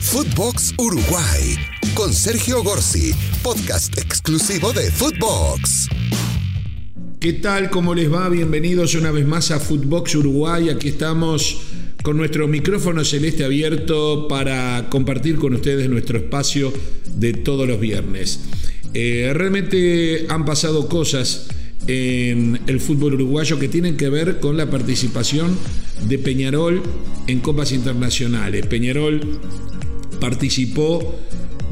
Footbox Uruguay con Sergio Gorsi, podcast exclusivo de Footbox. ¿Qué tal? ¿Cómo les va? Bienvenidos una vez más a Footbox Uruguay. Aquí estamos con nuestro micrófono celeste abierto para compartir con ustedes nuestro espacio de todos los viernes. Eh, realmente han pasado cosas en el fútbol uruguayo que tienen que ver con la participación de Peñarol en copas internacionales. Peñarol participó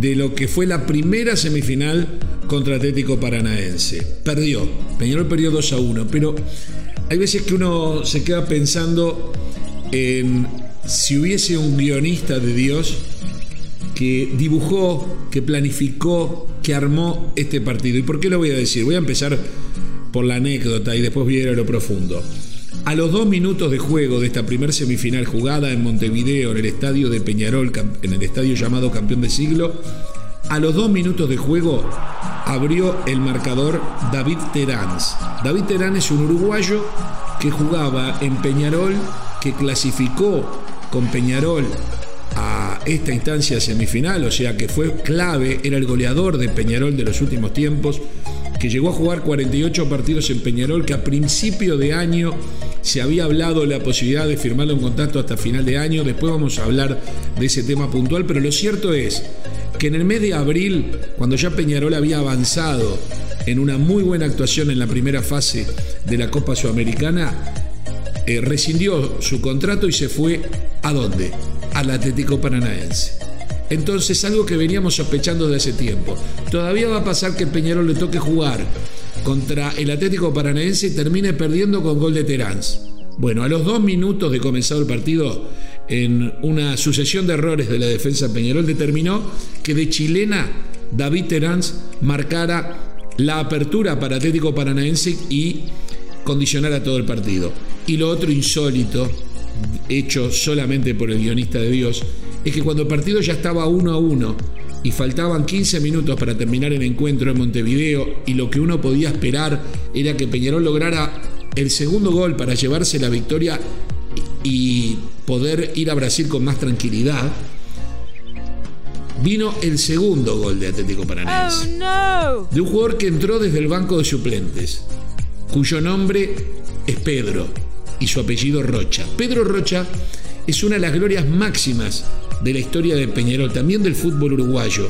de lo que fue la primera semifinal contra Atlético Paranaense. Perdió, Peñarol perdió 2 a 1, pero hay veces que uno se queda pensando en si hubiese un guionista de Dios que dibujó, que planificó, que armó este partido. ¿Y por qué lo voy a decir? Voy a empezar por la anécdota y después voy a ir a lo profundo. A los dos minutos de juego de esta primer semifinal jugada en Montevideo, en el estadio de Peñarol, en el estadio llamado Campeón de Siglo, a los dos minutos de juego abrió el marcador David Terán. David Terán es un uruguayo que jugaba en Peñarol, que clasificó con Peñarol a esta instancia semifinal, o sea que fue clave, era el goleador de Peñarol de los últimos tiempos, que llegó a jugar 48 partidos en Peñarol, que a principio de año se había hablado la posibilidad de firmarle un contrato hasta final de año, después vamos a hablar de ese tema puntual, pero lo cierto es que en el mes de abril, cuando ya Peñarol había avanzado en una muy buena actuación en la primera fase de la Copa Sudamericana, eh, rescindió su contrato y se fue a dónde? Al Atlético Paranaense. Entonces, algo que veníamos sospechando de hace tiempo. Todavía va a pasar que Peñarol le toque jugar contra el Atlético Paranaense termine perdiendo con gol de Terán. Bueno, a los dos minutos de comenzado el partido, en una sucesión de errores de la defensa Peñarol, determinó que de chilena David Terán marcara la apertura para Atlético Paranaense y condicionara todo el partido. Y lo otro insólito, hecho solamente por el guionista de Dios, es que cuando el partido ya estaba uno a uno y faltaban 15 minutos para terminar el encuentro en Montevideo y lo que uno podía esperar era que Peñarol lograra el segundo gol para llevarse la victoria y poder ir a Brasil con más tranquilidad, vino el segundo gol de Atlético Paranaense. Oh, de un jugador que entró desde el banco de suplentes, cuyo nombre es Pedro y su apellido Rocha. Pedro Rocha es una de las glorias máximas de la historia de Peñarol, también del fútbol uruguayo.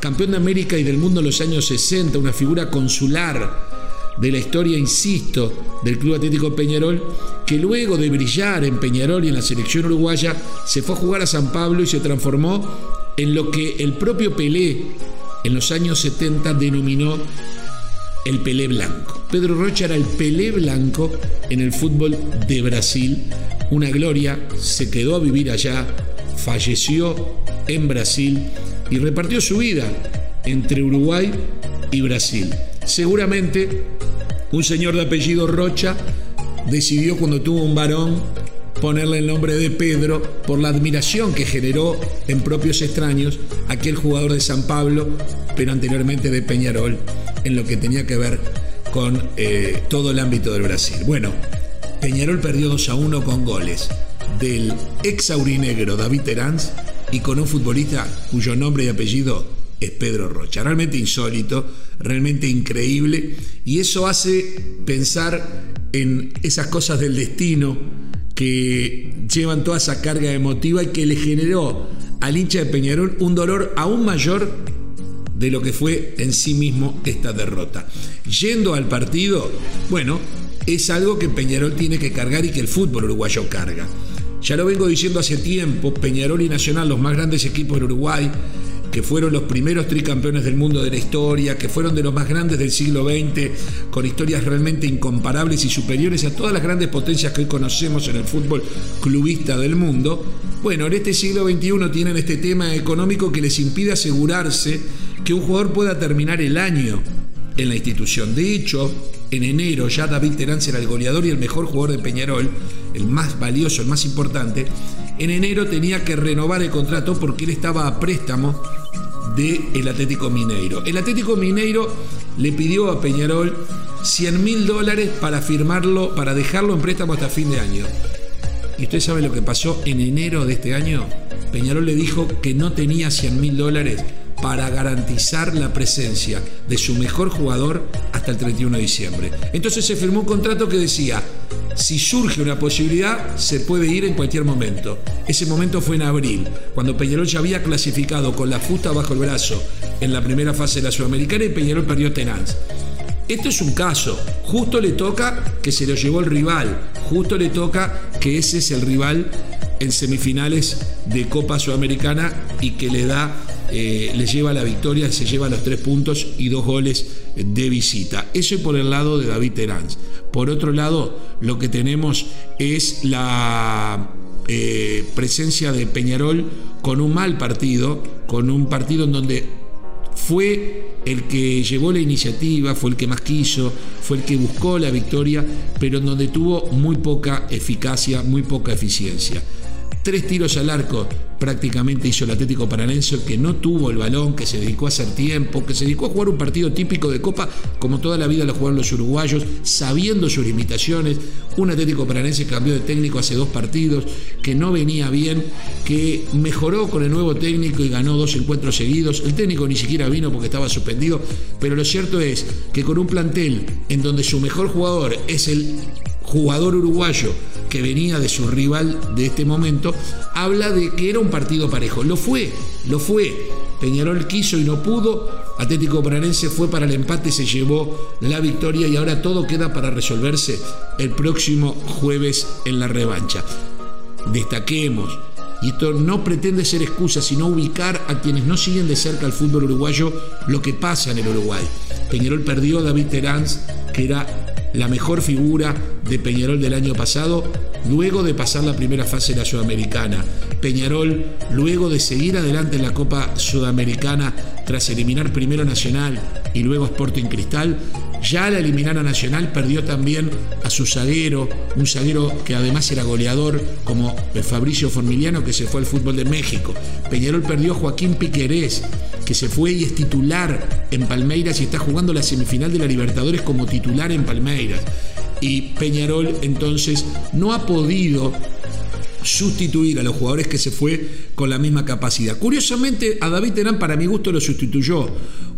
Campeón de América y del mundo en los años 60, una figura consular de la historia, insisto, del Club Atlético Peñarol, que luego de brillar en Peñarol y en la selección uruguaya, se fue a jugar a San Pablo y se transformó en lo que el propio Pelé en los años 70 denominó el Pelé Blanco. Pedro Rocha era el Pelé Blanco en el fútbol de Brasil, una gloria, se quedó a vivir allá, falleció en Brasil y repartió su vida entre Uruguay y Brasil. Seguramente un señor de apellido Rocha decidió cuando tuvo un varón ponerle el nombre de Pedro por la admiración que generó en propios extraños aquel jugador de San Pablo, pero anteriormente de Peñarol, en lo que tenía que ver con eh, todo el ámbito del Brasil. Bueno, Peñarol perdió 2 a 1 con goles del ex aurinegro David Terán y con un futbolista cuyo nombre y apellido es Pedro Rocha. Realmente insólito, realmente increíble y eso hace pensar en esas cosas del destino que llevan toda esa carga emotiva y que le generó al hincha de Peñarol un dolor aún mayor de lo que fue en sí mismo esta derrota. Yendo al partido, bueno, es algo que Peñarol tiene que cargar y que el fútbol uruguayo carga. Ya lo vengo diciendo hace tiempo, Peñarol y Nacional, los más grandes equipos de Uruguay, que fueron los primeros tricampeones del mundo de la historia, que fueron de los más grandes del siglo XX, con historias realmente incomparables y superiores a todas las grandes potencias que hoy conocemos en el fútbol clubista del mundo. Bueno, en este siglo XXI tienen este tema económico que les impide asegurarse que un jugador pueda terminar el año en la institución. De hecho, en enero ya David Terán era el goleador y el mejor jugador de Peñarol, el más valioso, el más importante. En enero tenía que renovar el contrato porque él estaba a préstamo del Atlético Mineiro. El Atlético Mineiro le pidió a Peñarol 100 mil dólares para firmarlo, para dejarlo en préstamo hasta fin de año. ¿Y usted sabe lo que pasó en enero de este año? Peñarol le dijo que no tenía 100 mil dólares para garantizar la presencia de su mejor jugador hasta el 31 de diciembre. Entonces se firmó un contrato que decía, si surge una posibilidad, se puede ir en cualquier momento. Ese momento fue en abril, cuando Peñarol ya había clasificado con la fusta bajo el brazo en la primera fase de la Sudamericana y Peñarol perdió Tenaz. Esto es un caso, justo le toca que se lo llevó el rival, justo le toca que ese es el rival en semifinales de Copa Sudamericana y que le da eh, le lleva la victoria, se lleva los tres puntos y dos goles de visita. Eso por el lado de David Terán. Por otro lado, lo que tenemos es la eh, presencia de Peñarol con un mal partido, con un partido en donde fue el que llevó la iniciativa, fue el que más quiso, fue el que buscó la victoria, pero en donde tuvo muy poca eficacia, muy poca eficiencia. Tres tiros al arco prácticamente hizo el Atlético Paranense, que no tuvo el balón, que se dedicó a hacer tiempo, que se dedicó a jugar un partido típico de Copa, como toda la vida lo jugaron los uruguayos, sabiendo sus limitaciones. Un Atlético Paranense cambió de técnico hace dos partidos, que no venía bien, que mejoró con el nuevo técnico y ganó dos encuentros seguidos. El técnico ni siquiera vino porque estaba suspendido, pero lo cierto es que con un plantel en donde su mejor jugador es el jugador uruguayo que venía de su rival de este momento, habla de que era un partido parejo. Lo fue, lo fue. Peñarol quiso y no pudo. Atlético Paranense fue para el empate, se llevó la victoria y ahora todo queda para resolverse el próximo jueves en la revancha. Destaquemos, y esto no pretende ser excusa, sino ubicar a quienes no siguen de cerca el fútbol uruguayo lo que pasa en el Uruguay. Peñarol perdió a David Terán, que era la mejor figura de Peñarol del año pasado, luego de pasar la primera fase de la Sudamericana. Peñarol, luego de seguir adelante en la Copa Sudamericana, tras eliminar primero Nacional y luego Sporting Cristal, ya al eliminar a Nacional perdió también a su zaguero, un zaguero que además era goleador, como Fabricio Formiliano, que se fue al fútbol de México. Peñarol perdió a Joaquín Piquerés, que se fue y es titular en Palmeiras y está jugando la semifinal de la Libertadores como titular en Palmeiras. Y Peñarol entonces no ha podido sustituir a los jugadores que se fue con la misma capacidad. Curiosamente, a David Terán para mi gusto lo sustituyó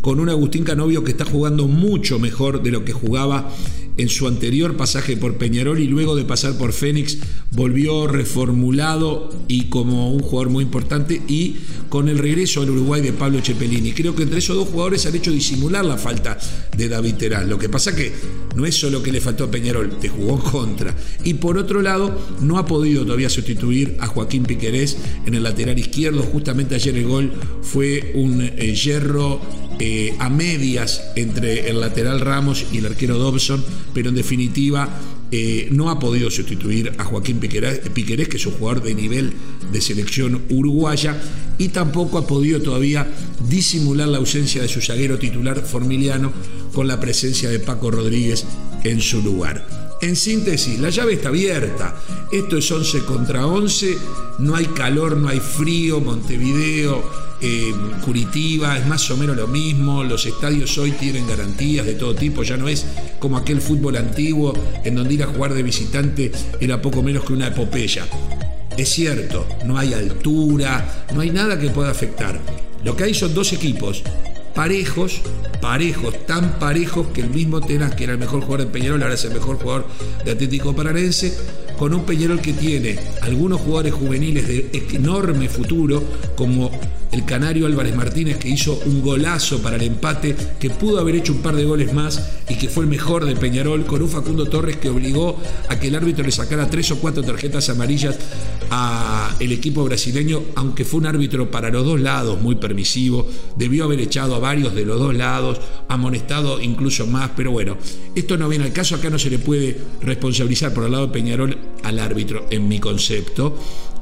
con un Agustín Canovio que está jugando mucho mejor de lo que jugaba en su anterior pasaje por Peñarol y luego de pasar por Fénix volvió reformulado y como un jugador muy importante y con el regreso al Uruguay de Pablo Cepelini. Creo que entre esos dos jugadores han hecho disimular la falta de David Terán. Lo que pasa que no es solo que le faltó a Peñarol, te jugó contra. Y por otro lado, no ha podido todavía sustituir a Joaquín Piquerés en el lateral izquierdo. Justamente ayer el gol fue un eh, hierro eh, a medias entre el lateral Ramos y el arquero Dobson, pero en definitiva eh, no ha podido sustituir a Joaquín Piquerés, que es un jugador de nivel de selección uruguaya, y tampoco ha podido todavía disimular la ausencia de su zaguero titular Formiliano con la presencia de Paco Rodríguez en su lugar. En síntesis, la llave está abierta. Esto es 11 contra 11, no hay calor, no hay frío, Montevideo eh, Curitiba es más o menos lo mismo, los estadios hoy tienen garantías de todo tipo, ya no es como aquel fútbol antiguo en donde ir a jugar de visitante era poco menos que una epopeya. Es cierto, no hay altura, no hay nada que pueda afectar. Lo que hay son dos equipos parejos, parejos, tan parejos que el mismo Tenas, que era el mejor jugador de Peñarol, ahora es el mejor jugador de Atlético Paranense, con un Peñarol que tiene algunos jugadores juveniles de enorme futuro, como el canario Álvarez Martínez, que hizo un golazo para el empate, que pudo haber hecho un par de goles más y que fue el mejor de Peñarol, con un Facundo Torres que obligó a que el árbitro le sacara tres o cuatro tarjetas amarillas al equipo brasileño, aunque fue un árbitro para los dos lados muy permisivo, debió haber echado a varios de los dos lados, amonestado incluso más, pero bueno, esto no viene al caso, acá no se le puede responsabilizar por el lado de Peñarol al árbitro, en mi concepto,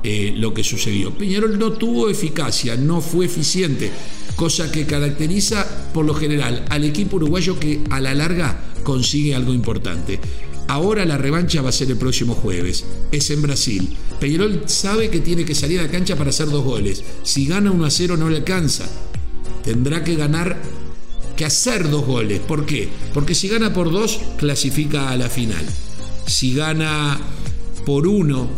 eh, lo que sucedió. Peñarol no tuvo eficacia, no fue eficiente, cosa que caracteriza por lo general al equipo uruguayo que a la larga consigue algo importante. Ahora la revancha va a ser el próximo jueves. Es en Brasil. Peñarol sabe que tiene que salir a la cancha para hacer dos goles. Si gana 1 a 0 no le alcanza. Tendrá que ganar, que hacer dos goles. ¿Por qué? Porque si gana por dos, clasifica a la final. Si gana por uno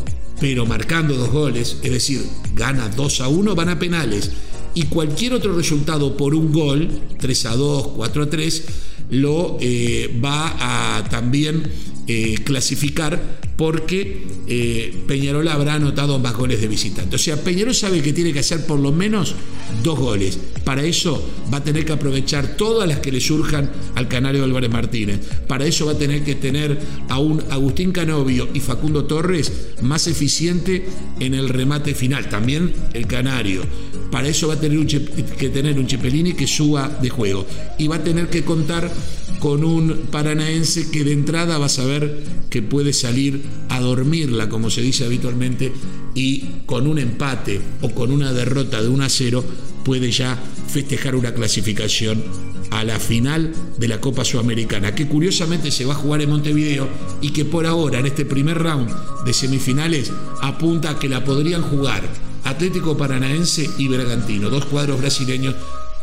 pero marcando dos goles, es decir, gana 2 a 1, van a penales. Y cualquier otro resultado por un gol, 3 a 2, 4 a 3, lo eh, va a también eh, clasificar porque eh, Peñarol habrá anotado más goles de visitante. O sea, Peñarol sabe que tiene que hacer por lo menos dos goles. Para eso va a tener que aprovechar todas las que le surjan al Canario Álvarez Martínez. Para eso va a tener que tener a un Agustín Canovio y Facundo Torres más eficiente en el remate final. También el Canario. Para eso va a tener que tener un Chepelini que suba de juego. Y va a tener que contar con un paranaense que de entrada va a saber que puede salir dormirla, como se dice habitualmente, y con un empate o con una derrota de 1 a 0 puede ya festejar una clasificación a la final de la Copa Sudamericana, que curiosamente se va a jugar en Montevideo y que por ahora en este primer round de semifinales apunta a que la podrían jugar Atlético Paranaense y Bergantino, dos cuadros brasileños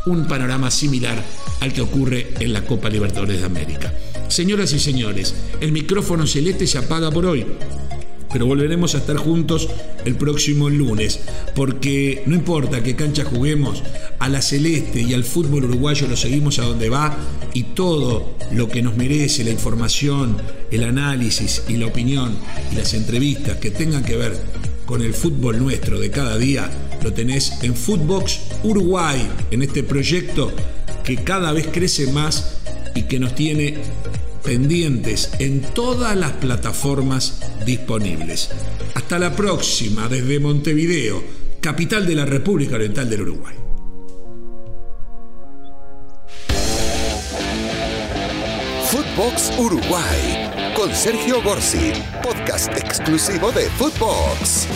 un panorama similar al que ocurre en la Copa Libertadores de América. Señoras y señores, el micrófono celeste se apaga por hoy, pero volveremos a estar juntos el próximo lunes, porque no importa qué cancha juguemos, a la celeste y al fútbol uruguayo lo seguimos a donde va y todo lo que nos merece, la información, el análisis y la opinión y las entrevistas que tengan que ver con el fútbol nuestro de cada día, lo tenés en Footbox Uruguay, en este proyecto que cada vez crece más y que nos tiene pendientes en todas las plataformas disponibles. Hasta la próxima desde Montevideo, capital de la República Oriental del Uruguay. Footbox Uruguay con Sergio Gorsi, podcast exclusivo de Footbox.